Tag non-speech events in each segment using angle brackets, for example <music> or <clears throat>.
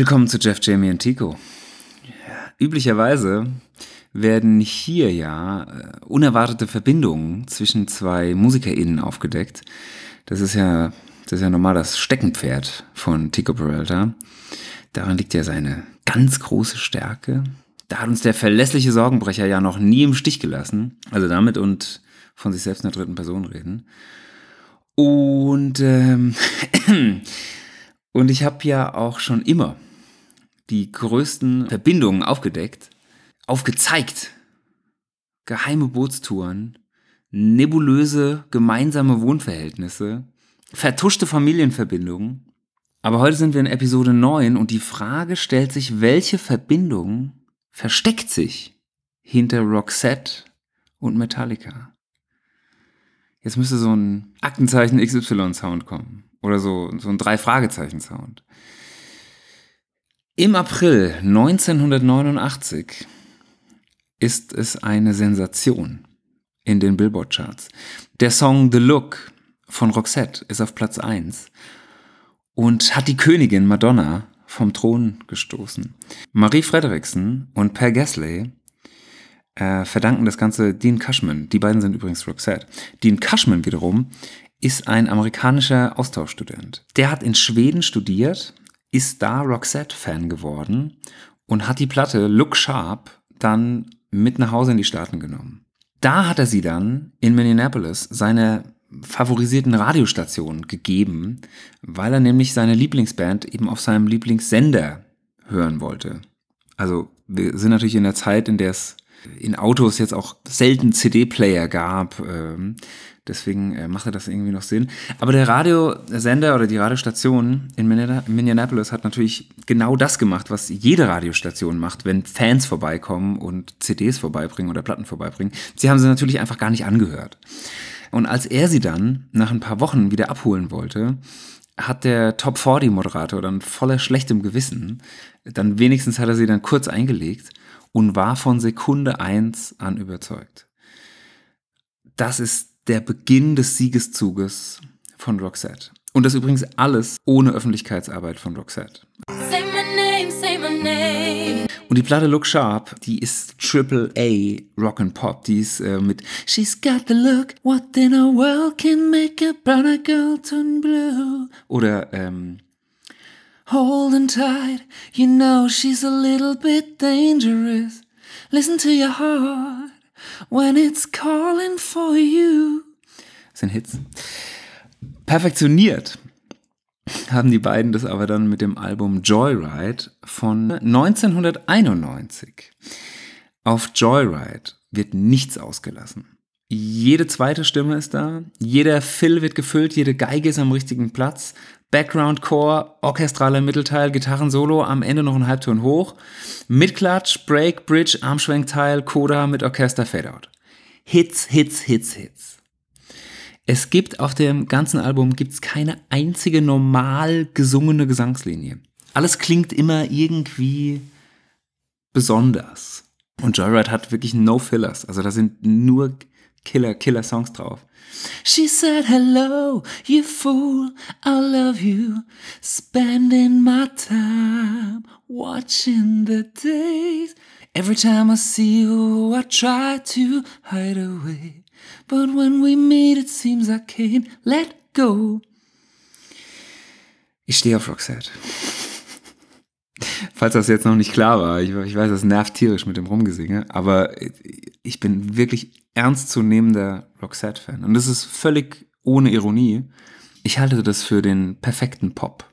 Willkommen zu Jeff, Jamie und Tico. Üblicherweise werden hier ja äh, unerwartete Verbindungen zwischen zwei MusikerInnen aufgedeckt. Das ist ja, das ist ja normal das Steckenpferd von Tico Peralta. Daran liegt ja seine ganz große Stärke. Da hat uns der verlässliche Sorgenbrecher ja noch nie im Stich gelassen. Also damit und von sich selbst in der dritten Person reden. Und, ähm, <clears throat> und ich habe ja auch schon immer die größten Verbindungen aufgedeckt, aufgezeigt. Geheime Bootstouren, nebulöse gemeinsame Wohnverhältnisse, vertuschte Familienverbindungen. Aber heute sind wir in Episode 9 und die Frage stellt sich, welche Verbindung versteckt sich hinter Roxette und Metallica? Jetzt müsste so ein Aktenzeichen XY-Sound kommen. Oder so, so ein Drei-Fragezeichen-Sound. Im April 1989 ist es eine Sensation in den Billboard-Charts. Der Song The Look von Roxette ist auf Platz 1 und hat die Königin Madonna vom Thron gestoßen. Marie Frederiksen und Per Gessler äh, verdanken das Ganze Dean Cushman. Die beiden sind übrigens Roxette. Dean Cushman wiederum ist ein amerikanischer Austauschstudent. Der hat in Schweden studiert, ist da Roxette-Fan geworden und hat die Platte Look Sharp dann mit nach Hause in die Staaten genommen. Da hat er sie dann in Minneapolis seine favorisierten Radiostationen gegeben, weil er nämlich seine Lieblingsband eben auf seinem Lieblingssender hören wollte. Also wir sind natürlich in der Zeit, in der es in Autos jetzt auch selten CD-Player gab. Ähm, deswegen äh, machte das irgendwie noch Sinn. Aber der Radiosender oder die Radiostation in Minneapolis hat natürlich genau das gemacht, was jede Radiostation macht, wenn Fans vorbeikommen und CDs vorbeibringen oder Platten vorbeibringen. Sie haben sie natürlich einfach gar nicht angehört. Und als er sie dann nach ein paar Wochen wieder abholen wollte, hat der Top 40 Moderator dann voller schlechtem Gewissen, dann wenigstens hat er sie dann kurz eingelegt und war von Sekunde eins an überzeugt. Das ist der Beginn des Siegeszuges von Roxette. Und das übrigens alles ohne Öffentlichkeitsarbeit von Roxette. Say my name, say my name. Und die Platte Look Sharp, die ist Triple A Rock and Pop. Die ist äh, mit She's got the look, what in a world can make a brown girl turn blue? Oder ähm, Holding tight, you know she's a little bit dangerous. Listen to your heart when it's calling for you. Das sind Hits. Perfektioniert haben die beiden das aber dann mit dem Album Joyride von 1991. Auf Joyride wird nichts ausgelassen. Jede zweite Stimme ist da, jeder Fill wird gefüllt, jede Geige ist am richtigen Platz, Background Core, orchestraler Mittelteil, Gitarrensolo, am Ende noch ein Halbton hoch, Mitklatsch, Break, Bridge, Armschwenkteil, Coda mit Orchester Fadeout. Hits, Hits, Hits, Hits. Es gibt auf dem ganzen Album gibt's keine einzige normal gesungene Gesangslinie. Alles klingt immer irgendwie besonders. Und Joyride hat wirklich no fillers. Also da sind nur Killer, Killer Songs drauf. She said, Hello, you fool, I love you. Spending my time watching the days. Every time I see you, I try to hide away. But when we meet, it seems I can't let go. Ich stehe auf Roxette. <laughs> Falls das jetzt noch nicht klar war, ich, ich weiß, das nervt tierisch mit dem Rumgesinge, aber ich bin wirklich ernstzunehmender Roxette-Fan. Und das ist völlig ohne Ironie. Ich halte das für den perfekten Pop.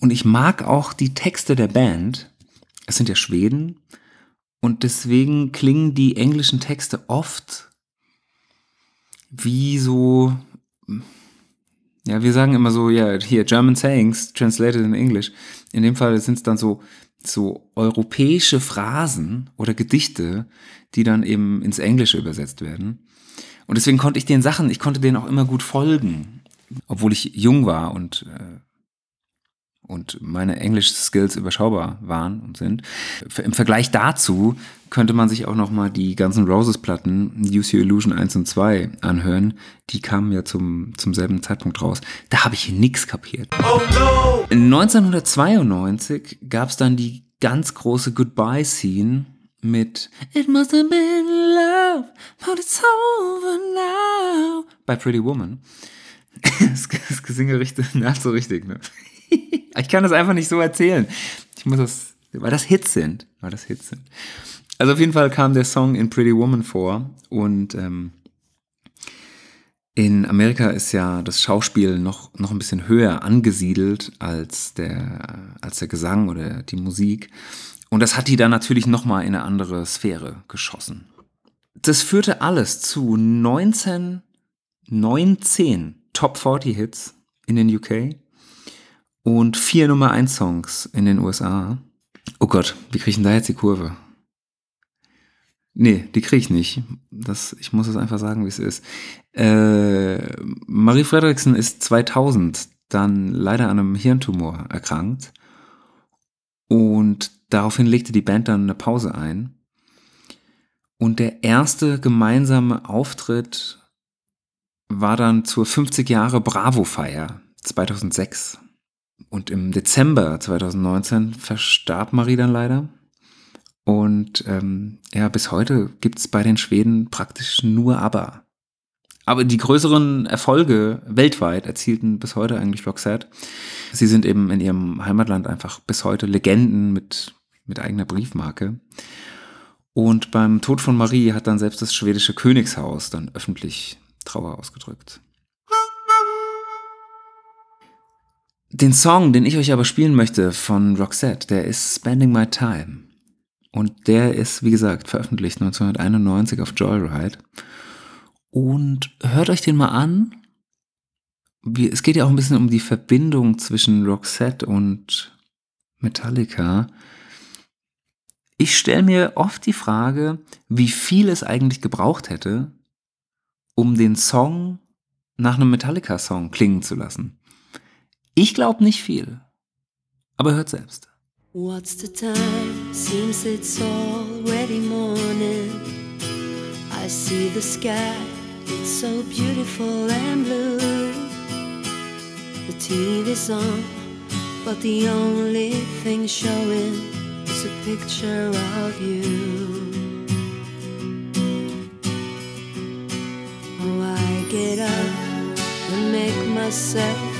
Und ich mag auch die Texte der Band. Es sind ja Schweden. Und deswegen klingen die englischen Texte oft wie so, ja, wir sagen immer so, ja, hier German Sayings translated in English. In dem Fall sind es dann so so europäische Phrasen oder Gedichte, die dann eben ins Englische übersetzt werden. Und deswegen konnte ich den Sachen, ich konnte denen auch immer gut folgen, obwohl ich jung war und, äh, und meine Englisch-Skills überschaubar waren und sind. Im Vergleich dazu könnte man sich auch noch mal die ganzen Roses-Platten, Use Your Illusion 1 und 2, anhören. Die kamen ja zum, zum selben Zeitpunkt raus. Da habe ich nix kapiert. Oh no! 1992 gab es dann die ganz große Goodbye-Scene mit It must have been love, but it's over now bei Pretty Woman. <laughs> das, das Gesinge richtig, <laughs> nervt so richtig, ne? <laughs> ich kann das einfach nicht so erzählen. Ich muss das, weil das Hits sind, weil das Hits sind. Also auf jeden Fall kam der Song in Pretty Woman vor und ähm, in Amerika ist ja das Schauspiel noch, noch ein bisschen höher angesiedelt als der, als der Gesang oder die Musik. Und das hat die dann natürlich nochmal in eine andere Sphäre geschossen. Das führte alles zu 19, 19 Top 40 Hits in den UK und vier Nummer 1 Songs in den USA. Oh Gott, wie kriege ich denn da jetzt die Kurve? Nee, die kriege ich nicht. Das, ich muss es einfach sagen, wie es ist. Äh, Marie Fredriksen ist 2000 dann leider an einem Hirntumor erkrankt. Und daraufhin legte die Band dann eine Pause ein. Und der erste gemeinsame Auftritt war dann zur 50 Jahre Bravo-Feier 2006. Und im Dezember 2019 verstarb Marie dann leider. Und ähm, ja, bis heute gibt es bei den Schweden praktisch nur ABBA. Aber die größeren Erfolge weltweit erzielten bis heute eigentlich Roxette. Sie sind eben in ihrem Heimatland einfach bis heute Legenden mit, mit eigener Briefmarke. Und beim Tod von Marie hat dann selbst das schwedische Königshaus dann öffentlich Trauer ausgedrückt. Den Song, den ich euch aber spielen möchte von Roxette, der ist Spending My Time. Und der ist, wie gesagt, veröffentlicht 1991 auf Joyride. Und hört euch den mal an. Es geht ja auch ein bisschen um die Verbindung zwischen Roxette und Metallica. Ich stelle mir oft die Frage, wie viel es eigentlich gebraucht hätte, um den Song nach einem Metallica-Song klingen zu lassen. Ich glaube nicht viel. Aber hört selbst. What's the time? Seems it's already morning. I see the sky, it's so beautiful and blue. The TV's on, but the only thing showing is a picture of you. Oh, I get up and make myself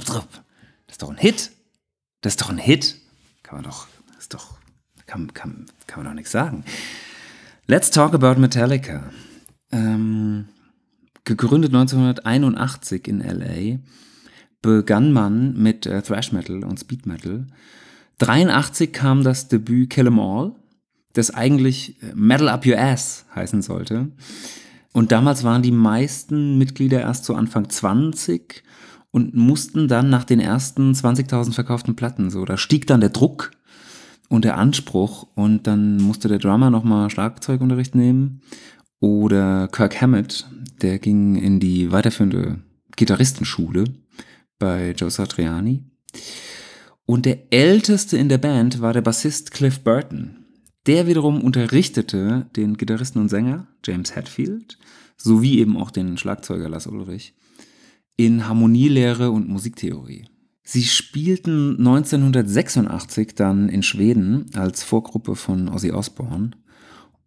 Trip, trip. Das ist doch ein Hit. Das ist doch ein Hit. Kann man doch, das ist doch, kann, kann, kann man doch nichts sagen. Let's talk about Metallica. Ähm, gegründet 1981 in LA, begann man mit äh, Thrash Metal und Speed Metal. 83 kam das Debüt Kill 'Em All, das eigentlich äh, Metal Up Your Ass heißen sollte. Und damals waren die meisten Mitglieder erst so Anfang 20 und mussten dann nach den ersten 20.000 verkauften Platten so, da stieg dann der Druck und der Anspruch und dann musste der Drummer nochmal Schlagzeugunterricht nehmen oder Kirk Hammett, der ging in die weiterführende Gitarristenschule bei Joe Satriani. Und der älteste in der Band war der Bassist Cliff Burton. Der wiederum unterrichtete den Gitarristen und Sänger James Hetfield sowie eben auch den Schlagzeuger Lars Ulrich in Harmonielehre und Musiktheorie. Sie spielten 1986 dann in Schweden als Vorgruppe von Ozzy Osbourne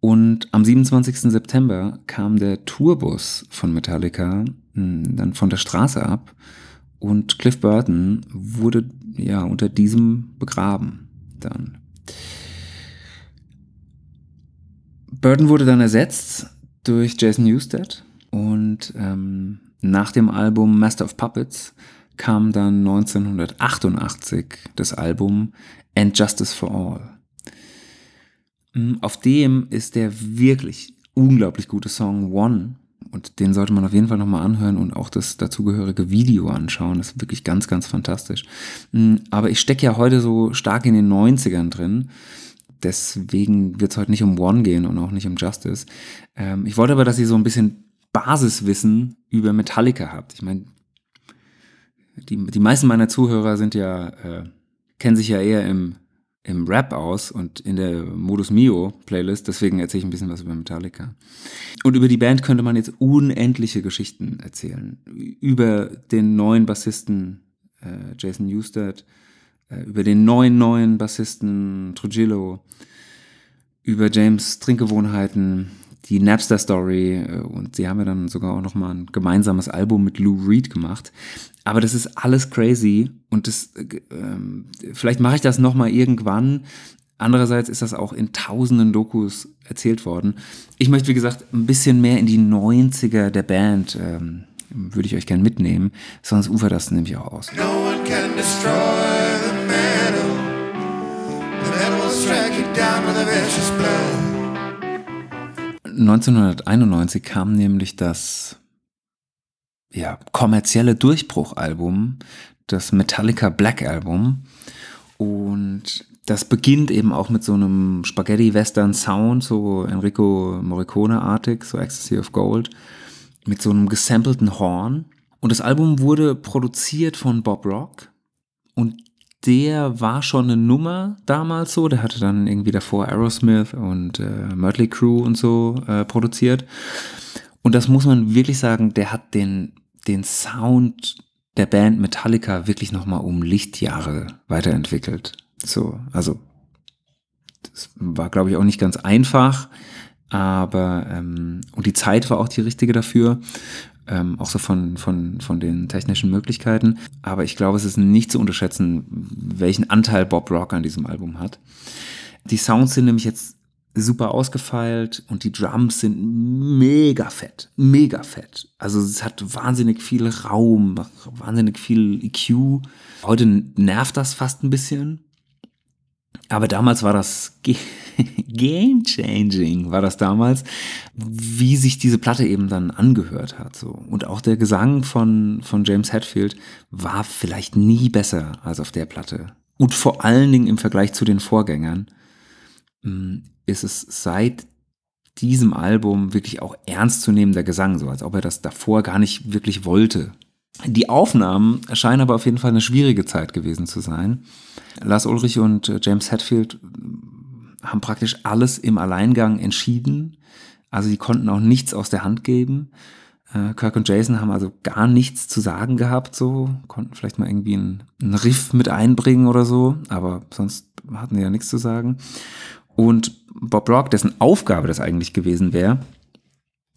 und am 27. September kam der Tourbus von Metallica hm, dann von der Straße ab und Cliff Burton wurde ja unter diesem begraben dann. Burton wurde dann ersetzt durch Jason Newsted und ähm, nach dem Album Master of Puppets kam dann 1988 das Album And Justice for All. Mm, auf dem ist der wirklich unglaublich gute Song One und den sollte man auf jeden Fall nochmal anhören und auch das dazugehörige Video anschauen. Das ist wirklich ganz, ganz fantastisch. Mm, aber ich stecke ja heute so stark in den 90ern drin. Deswegen wird es heute nicht um One gehen und auch nicht um Justice. Ähm, ich wollte aber, dass ihr so ein bisschen Basiswissen über Metallica habt. Ich meine, die, die meisten meiner Zuhörer sind ja, äh, kennen sich ja eher im, im Rap aus und in der Modus Mio Playlist, deswegen erzähle ich ein bisschen was über Metallica. Und über die Band könnte man jetzt unendliche Geschichten erzählen. Über den neuen Bassisten äh, Jason Newsted, äh, über den neuen neuen Bassisten Trujillo, über James Trinkgewohnheiten, die Napster Story äh, und sie haben ja dann sogar auch noch mal ein gemeinsames Album mit Lou Reed gemacht. Aber das ist alles crazy und das äh, ähm, vielleicht mache ich das noch mal irgendwann. Andererseits ist das auch in tausenden Dokus erzählt worden. Ich möchte, wie gesagt, ein bisschen mehr in die 90er der Band, ähm, würde ich euch gerne mitnehmen, sonst ufert das nämlich auch aus. No one can destroy the metal. The metal will strike you down with a vicious blow. 1991 kam nämlich das ja, kommerzielle Durchbruchalbum, das Metallica Black Album. Und das beginnt eben auch mit so einem Spaghetti-Western-Sound, so Enrico Morricone-artig, so Ecstasy of Gold, mit so einem gesampelten Horn. Und das Album wurde produziert von Bob Rock. Und der war schon eine Nummer damals so. Der hatte dann irgendwie davor Aerosmith und äh, Mötley Crew und so äh, produziert. Und das muss man wirklich sagen, der hat den, den Sound der Band Metallica wirklich nochmal um Lichtjahre weiterentwickelt. So, also das war, glaube ich, auch nicht ganz einfach, aber ähm, und die Zeit war auch die richtige dafür ähm, auch so von, von, von den technischen Möglichkeiten. Aber ich glaube, es ist nicht zu unterschätzen, welchen Anteil Bob Rock an diesem Album hat. Die Sounds sind nämlich jetzt super ausgefeilt und die Drums sind mega fett, mega fett. Also es hat wahnsinnig viel Raum, wahnsinnig viel EQ. Heute nervt das fast ein bisschen. Aber damals war das <laughs> game changing, war das damals, wie sich diese Platte eben dann angehört hat. So. Und auch der Gesang von, von James Hetfield war vielleicht nie besser als auf der Platte. Und vor allen Dingen im Vergleich zu den Vorgängern mm, ist es seit diesem Album wirklich auch ernstzunehmender Gesang, so als ob er das davor gar nicht wirklich wollte. Die Aufnahmen scheinen aber auf jeden Fall eine schwierige Zeit gewesen zu sein. Lars Ulrich und äh, James Hetfield haben praktisch alles im Alleingang entschieden. Also die konnten auch nichts aus der Hand geben. Äh, Kirk und Jason haben also gar nichts zu sagen gehabt, so konnten vielleicht mal irgendwie einen, einen Riff mit einbringen oder so, aber sonst hatten sie ja nichts zu sagen. Und Bob Rock, dessen Aufgabe das eigentlich gewesen wäre,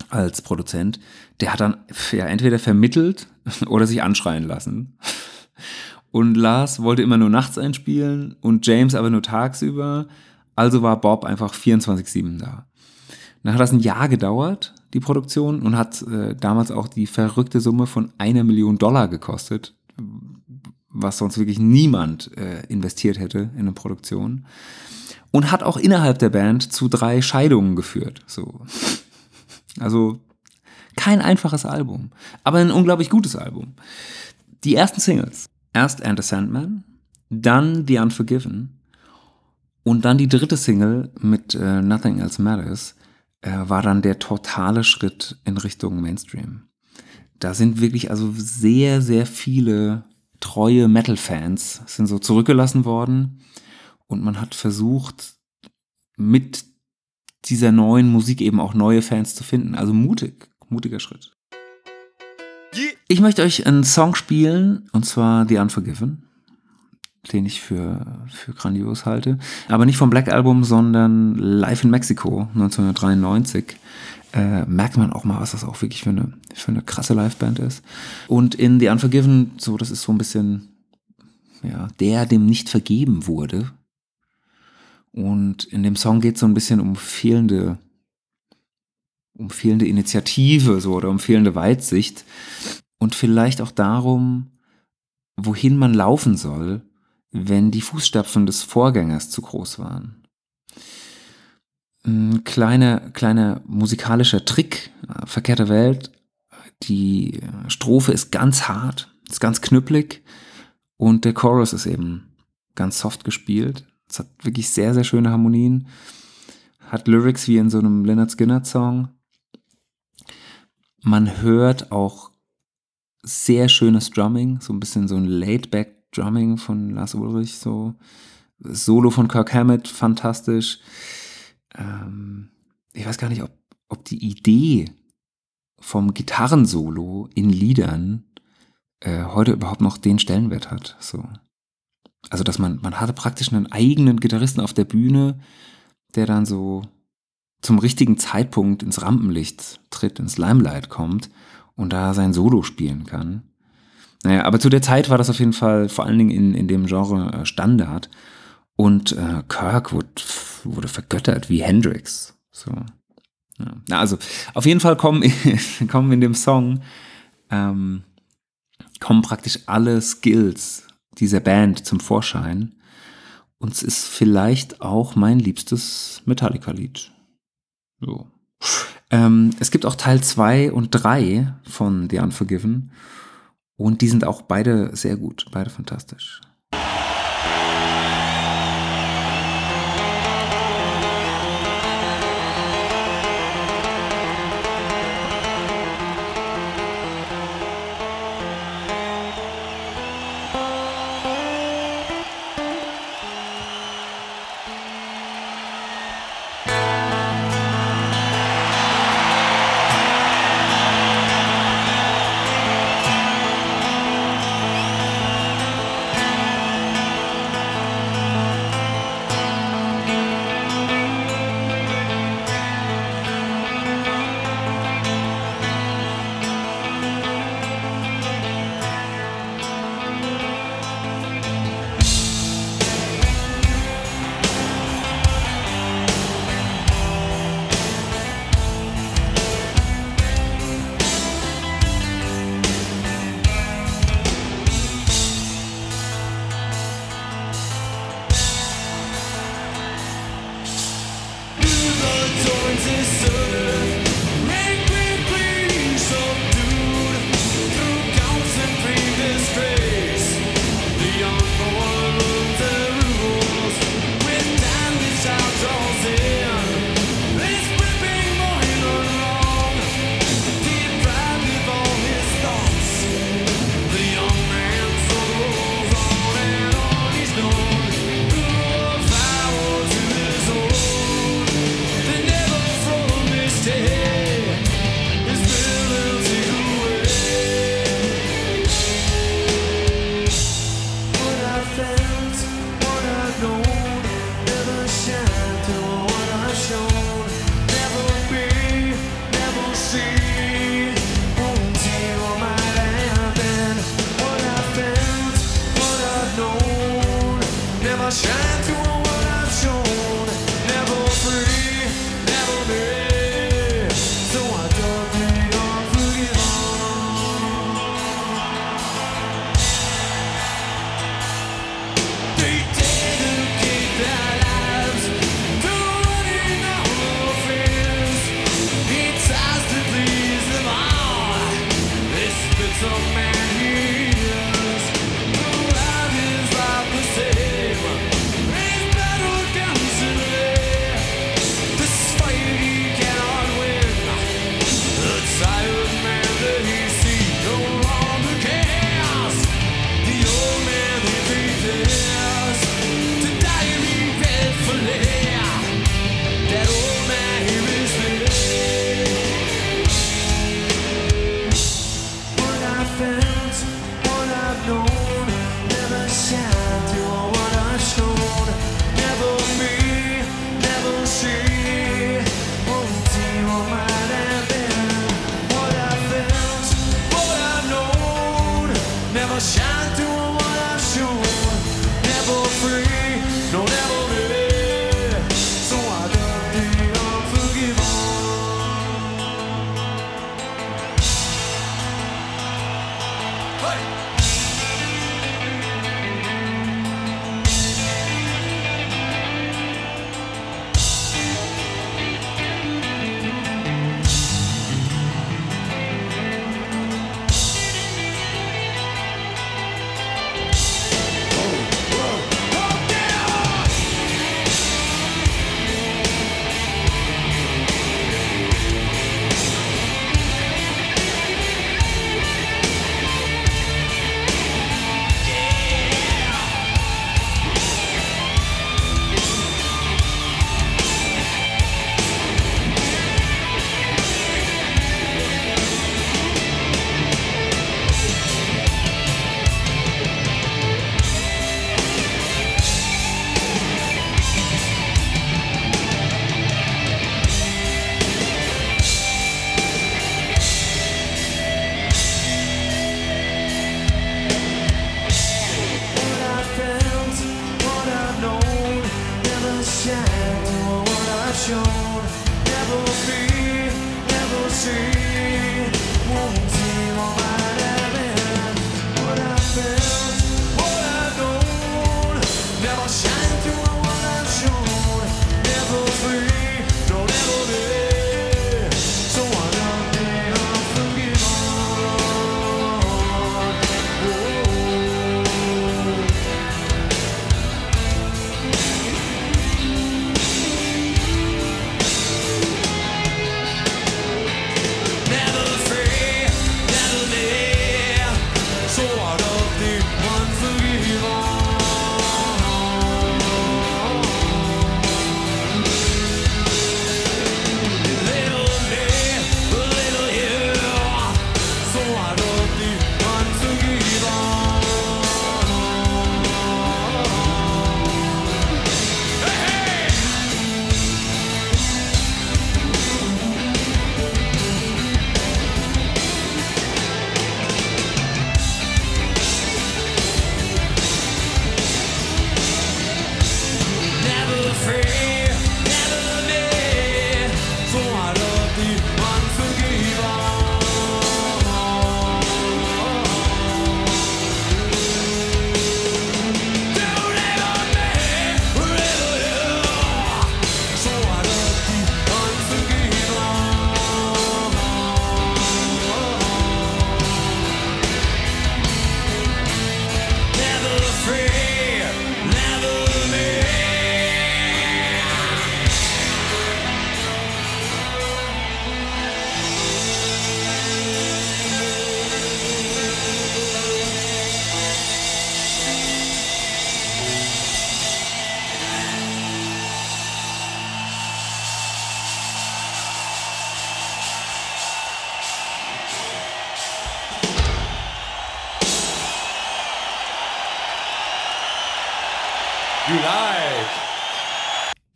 als Produzent, der hat dann ja entweder vermittelt <laughs> oder sich anschreien lassen. Und Lars wollte immer nur nachts einspielen und James aber nur tagsüber. Also war Bob einfach 24-7 da. Dann hat das ein Jahr gedauert, die Produktion, und hat äh, damals auch die verrückte Summe von einer Million Dollar gekostet, was sonst wirklich niemand äh, investiert hätte in eine Produktion. Und hat auch innerhalb der Band zu drei Scheidungen geführt. So. Also kein einfaches Album, aber ein unglaublich gutes Album. Die ersten Singles. Erst Enter Sandman, dann The Unforgiven und dann die dritte Single mit äh, Nothing Else Matters äh, war dann der totale Schritt in Richtung Mainstream. Da sind wirklich also sehr, sehr viele treue Metal-Fans sind so zurückgelassen worden und man hat versucht, mit dieser neuen Musik eben auch neue Fans zu finden. Also mutig, mutiger Schritt. Ich möchte euch einen Song spielen, und zwar The Unforgiven, den ich für, für grandios halte. Aber nicht vom Black Album, sondern Live in Mexico 1993. Äh, merkt man auch mal, was das auch wirklich für eine, für eine krasse Liveband ist. Und in The Unforgiven, so, das ist so ein bisschen, ja, der, dem nicht vergeben wurde. Und in dem Song geht es so ein bisschen um fehlende, um fehlende Initiative, so, oder um fehlende Weitsicht und vielleicht auch darum, wohin man laufen soll, wenn die Fußstapfen des Vorgängers zu groß waren. Ein kleiner, kleiner musikalischer Trick, äh, verkehrte Welt. Die Strophe ist ganz hart, ist ganz knüppelig und der Chorus ist eben ganz soft gespielt. Es hat wirklich sehr, sehr schöne Harmonien. Hat Lyrics wie in so einem Leonard Skinner Song. Man hört auch sehr schönes Drumming, so ein bisschen so ein Laid-Back Drumming von Lars Ulrich, so Solo von Kirk Hammett, fantastisch. Ähm, ich weiß gar nicht, ob, ob die Idee vom Gitarrensolo in Liedern äh, heute überhaupt noch den Stellenwert hat. So. Also, dass man, man hatte praktisch einen eigenen Gitarristen auf der Bühne, der dann so zum richtigen Zeitpunkt ins Rampenlicht tritt, ins Limelight kommt und da sein Solo spielen kann. Naja, aber zu der Zeit war das auf jeden Fall vor allen Dingen in, in dem Genre äh, Standard. Und äh, Kirk wurde, wurde vergöttert wie Hendrix. So. Ja. Also auf jeden Fall kommen, <laughs> kommen in dem Song ähm, kommen praktisch alle Skills dieser Band zum Vorschein. Und es ist vielleicht auch mein liebstes Metallica-Lied. So. Ähm, es gibt auch Teil 2 und 3 von The Unforgiven. Und die sind auch beide sehr gut, beide fantastisch.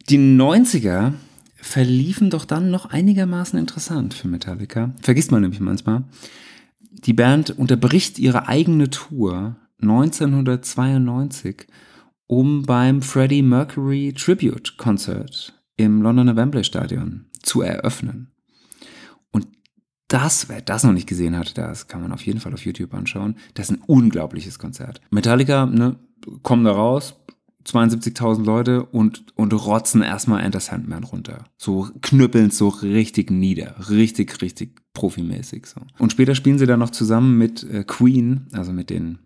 Die 90er verliefen doch dann noch einigermaßen interessant für Metallica. Vergisst man nämlich manchmal. Die Band unterbricht ihre eigene Tour 1992, um beim Freddie Mercury Tribute Concert im Londoner Wembley Stadion zu eröffnen. Und das, wer das noch nicht gesehen hat, das kann man auf jeden Fall auf YouTube anschauen. Das ist ein unglaubliches Konzert. Metallica, ne, kommen da raus, 72.000 Leute und, und rotzen erstmal Enter Sandman runter. So knüppeln so richtig nieder. Richtig, richtig profimäßig so. Und später spielen sie dann noch zusammen mit äh, Queen, also mit den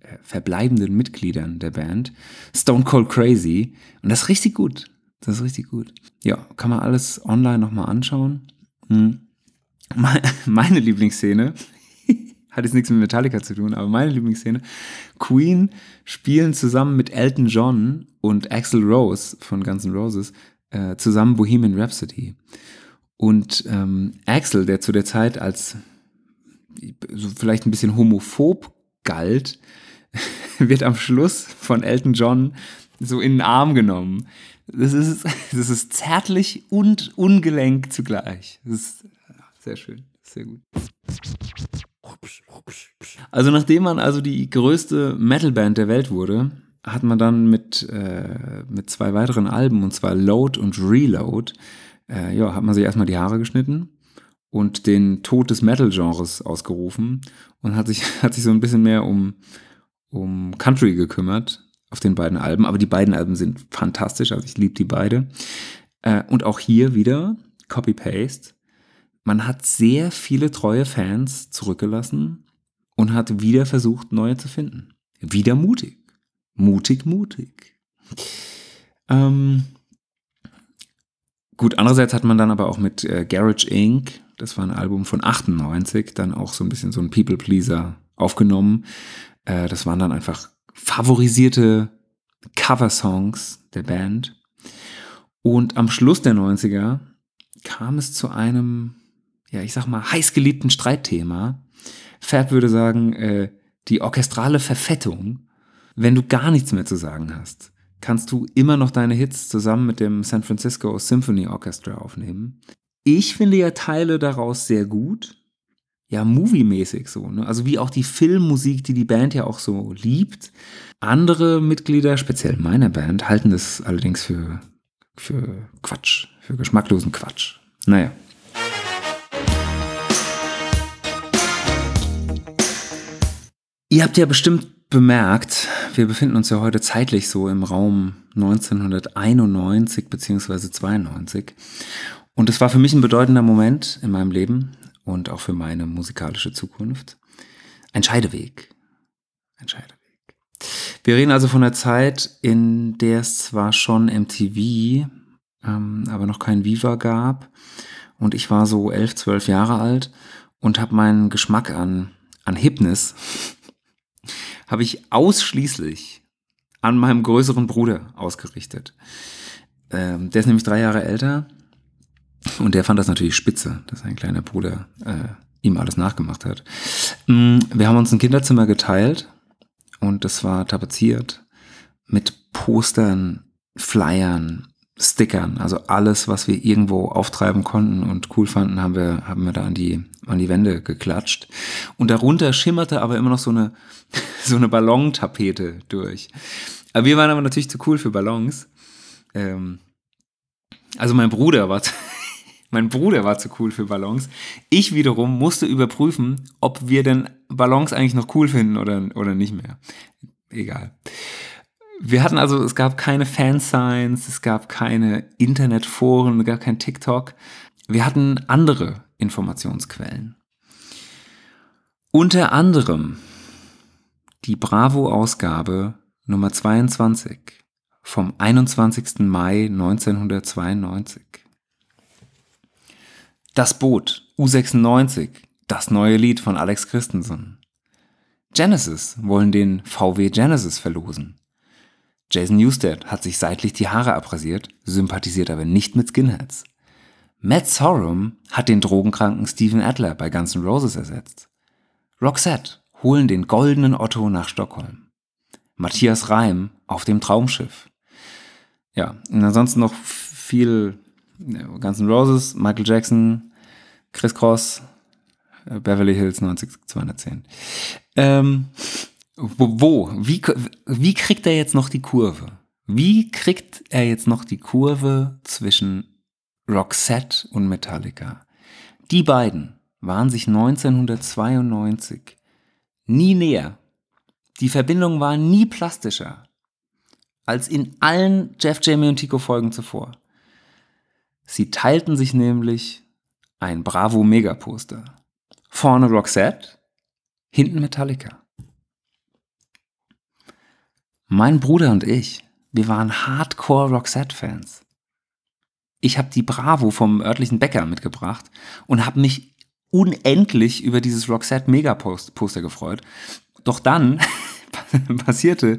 äh, verbleibenden Mitgliedern der Band, Stone Cold Crazy. Und das ist richtig gut. Das ist richtig gut. Ja, kann man alles online nochmal anschauen. Hm. <laughs> Meine Lieblingsszene, hat jetzt nichts mit Metallica zu tun, aber meine Lieblingsszene, Queen spielen zusammen mit Elton John und Axel Rose von Guns N' Roses äh, zusammen Bohemian Rhapsody. Und ähm, Axel, der zu der Zeit als so vielleicht ein bisschen homophob galt, <laughs> wird am Schluss von Elton John so in den Arm genommen. Das ist, <laughs> das ist zärtlich und ungelenk zugleich. Das ist sehr schön, sehr gut. Also nachdem man also die größte Metalband der Welt wurde, hat man dann mit, äh, mit zwei weiteren Alben, und zwar Load und Reload, äh, ja, hat man sich erstmal die Haare geschnitten und den Tod des Metal-Genres ausgerufen und hat sich, <laughs> hat sich so ein bisschen mehr um, um Country gekümmert auf den beiden Alben. Aber die beiden Alben sind fantastisch, also ich liebe die beide. Äh, und auch hier wieder Copy-Paste. Man hat sehr viele treue Fans zurückgelassen und hat wieder versucht, neue zu finden. Wieder mutig. Mutig, mutig. Ähm, gut, andererseits hat man dann aber auch mit äh, Garage Inc., das war ein Album von 98, dann auch so ein bisschen so ein People-Pleaser aufgenommen. Äh, das waren dann einfach favorisierte Cover-Songs der Band. Und am Schluss der 90er kam es zu einem, ja, ich sag mal, heißgeliebten Streitthema. Fab würde sagen, äh, die orchestrale Verfettung. Wenn du gar nichts mehr zu sagen hast, kannst du immer noch deine Hits zusammen mit dem San Francisco Symphony Orchestra aufnehmen. Ich finde ja Teile daraus sehr gut, ja, moviemäßig so. Ne? Also wie auch die Filmmusik, die die Band ja auch so liebt. Andere Mitglieder, speziell meiner Band, halten das allerdings für, für Quatsch, für geschmacklosen Quatsch. Naja. Ihr habt ja bestimmt bemerkt, wir befinden uns ja heute zeitlich so im Raum 1991 bzw. 92. Und es war für mich ein bedeutender Moment in meinem Leben, und auch für meine musikalische Zukunft. Ein Scheideweg. Ein Scheideweg. Wir reden also von der Zeit, in der es zwar schon MTV, ähm, aber noch kein Viva gab. Und ich war so elf, zwölf Jahre alt und habe meinen Geschmack an, an Hipness, habe ich ausschließlich an meinem größeren Bruder ausgerichtet. Ähm, der ist nämlich drei Jahre älter und der fand das natürlich spitze, dass sein kleiner Bruder äh, ihm alles nachgemacht hat. Mm, wir haben uns ein Kinderzimmer geteilt und das war tapeziert mit Postern, Flyern, Stickern, also alles, was wir irgendwo auftreiben konnten und cool fanden, haben wir, haben wir da an die, an die Wände geklatscht. Und darunter schimmerte aber immer noch so eine, so eine Ballontapete durch. Aber wir waren aber natürlich zu cool für Ballons. Ähm, also mein Bruder war, <laughs> mein Bruder war zu cool für Ballons. Ich wiederum musste überprüfen, ob wir denn Ballons eigentlich noch cool finden oder, oder nicht mehr. Egal. Wir hatten also, es gab keine Fansigns, es gab keine Internetforen, es gab kein TikTok. Wir hatten andere Informationsquellen. Unter anderem die Bravo-Ausgabe Nummer 22 vom 21. Mai 1992. Das Boot, U96, das neue Lied von Alex Christensen. Genesis wollen den VW Genesis verlosen. Jason Newsted hat sich seitlich die Haare abrasiert, sympathisiert aber nicht mit Skinheads. Matt Sorum hat den drogenkranken Steven Adler bei Guns N' Roses ersetzt. Roxette holen den goldenen Otto nach Stockholm. Matthias Reim auf dem Traumschiff. Ja, und ansonsten noch viel Guns N' Roses, Michael Jackson, Chris Cross, äh, Beverly Hills 90210. Ähm, wo, wo? Wie, wie kriegt er jetzt noch die Kurve? Wie kriegt er jetzt noch die Kurve zwischen Roxette und Metallica? Die beiden waren sich 1992 nie näher. Die Verbindung war nie plastischer als in allen Jeff, Jamie und Tico Folgen zuvor. Sie teilten sich nämlich ein Bravo Megaposter. Vorne Roxette, hinten Metallica. Mein Bruder und ich, wir waren Hardcore Roxette-Fans. Ich habe die Bravo vom örtlichen Bäcker mitgebracht und habe mich unendlich über dieses Roxette Megaposter gefreut. Doch dann <laughs> passierte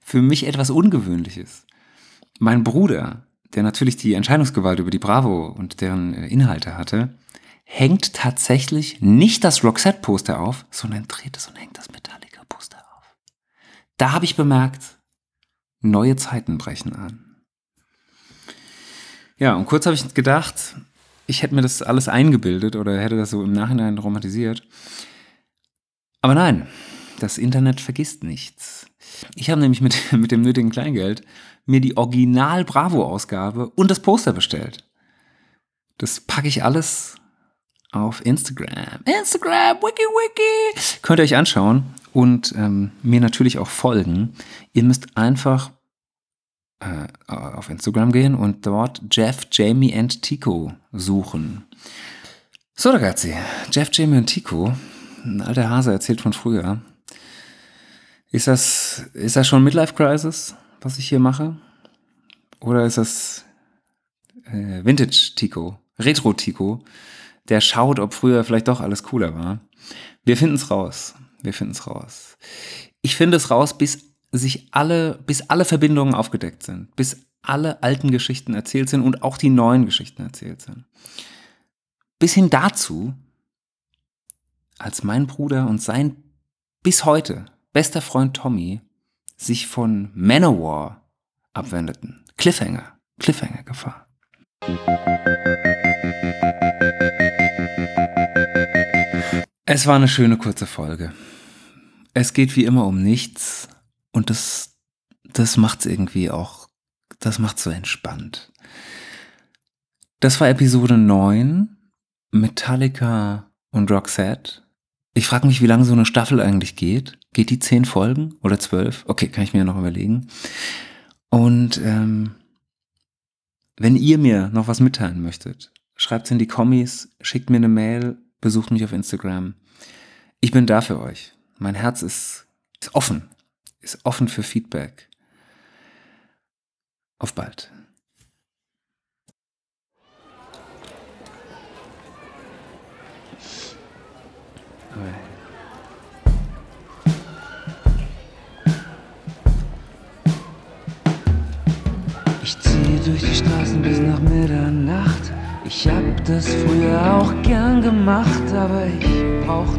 für mich etwas Ungewöhnliches. Mein Bruder, der natürlich die Entscheidungsgewalt über die Bravo und deren äh, Inhalte hatte, hängt tatsächlich nicht das Roxette-Poster auf, sondern dreht es und hängt das Metallica-Poster auf. Da habe ich bemerkt, neue Zeiten brechen an. Ja, und kurz habe ich gedacht, ich hätte mir das alles eingebildet oder hätte das so im Nachhinein romantisiert. Aber nein, das Internet vergisst nichts. Ich habe nämlich mit, <laughs> mit dem nötigen Kleingeld mir die Original Bravo-Ausgabe und das Poster bestellt. Das packe ich alles auf Instagram. Instagram, wiki wiki. Könnt ihr euch anschauen und ähm, mir natürlich auch folgen. Ihr müsst einfach äh, auf Instagram gehen und dort Jeff, Jamie and Tico suchen. So ragazzi, Jeff, Jamie und Tico, ein alter Hase erzählt von früher. Ist das, ist das schon Midlife Crisis, was ich hier mache? Oder ist das äh, Vintage Tico, Retro Tico, der schaut, ob früher vielleicht doch alles cooler war? Wir finden es raus. Wir finden es raus. Ich finde es raus, bis sich alle, bis alle Verbindungen aufgedeckt sind, bis alle alten Geschichten erzählt sind und auch die neuen Geschichten erzählt sind. Bis hin dazu, als mein Bruder und sein bis heute bester Freund Tommy sich von Manowar abwendeten. Cliffhanger, Cliffhanger-Gefahr. Es war eine schöne kurze Folge. Es geht wie immer um nichts und das, das macht's irgendwie auch, das macht's so entspannt. Das war Episode 9, Metallica und Roxette. Ich frage mich, wie lange so eine Staffel eigentlich geht. Geht die zehn Folgen oder zwölf? Okay, kann ich mir noch überlegen. Und ähm, wenn ihr mir noch was mitteilen möchtet, schreibt es in die Kommis, schickt mir eine Mail, besucht mich auf Instagram. Ich bin da für euch. Mein Herz ist, ist offen, ist offen für Feedback. Auf bald. Ich ziehe durch die Straßen bis nach Mitternacht. Ich hab das früher auch gern gemacht, aber ich brauch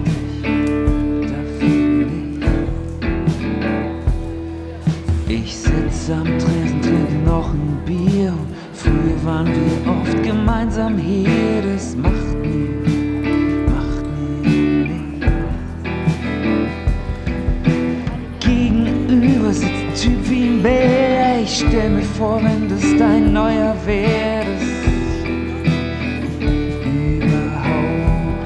waren wir oft gemeinsam hier, das macht mir, macht mir nichts. Gegenüber sitzt ein Typ wie ein Bär. Ich stell mir vor, wenn das dein neuer wär, das überhaupt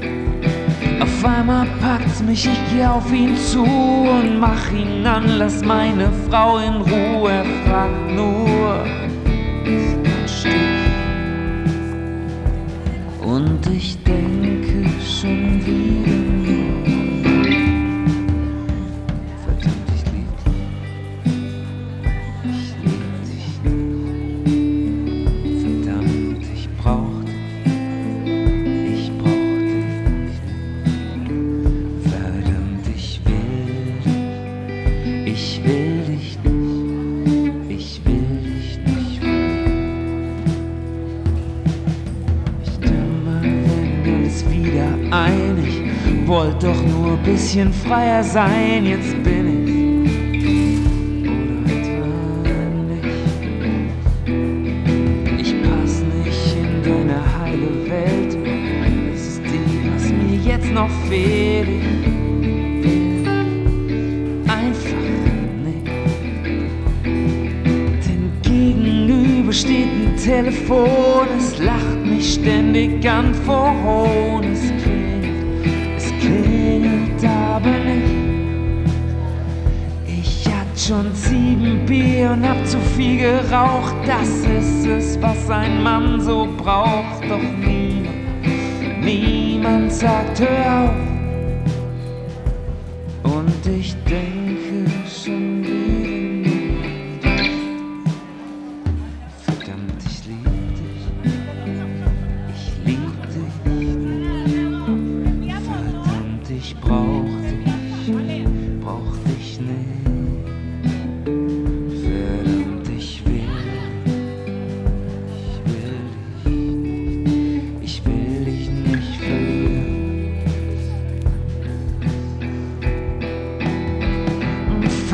nicht. Auf einmal packt's mich, ich geh auf ihn zu und mach ihn an, lass meine Frau in Ruhe. Fragt nur, wieder einig. Wollt doch nur ein bisschen freier sein. Jetzt bin ich. Oder etwa nicht. Ich pass nicht in deine heile Welt. Das ist die, was mir jetzt noch fehlt. Ich einfach nicht. Denn gegenüber steht ein Telefon, es lacht mich ständig an vor Hohn. Es klingelt, es klingelt aber nicht. Ich hatte schon sieben Bier und hab zu viel geraucht. Das ist es, was ein Mann so braucht. doch niemand, niemand sagt, hör auf. Und ich denke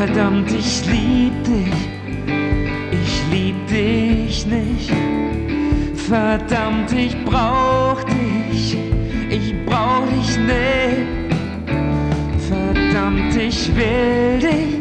Verdammt, ich lieb dich. Ich lieb dich nicht. Verdammt, ich brauch dich. Ich brauch dich nicht. Verdammt, ich will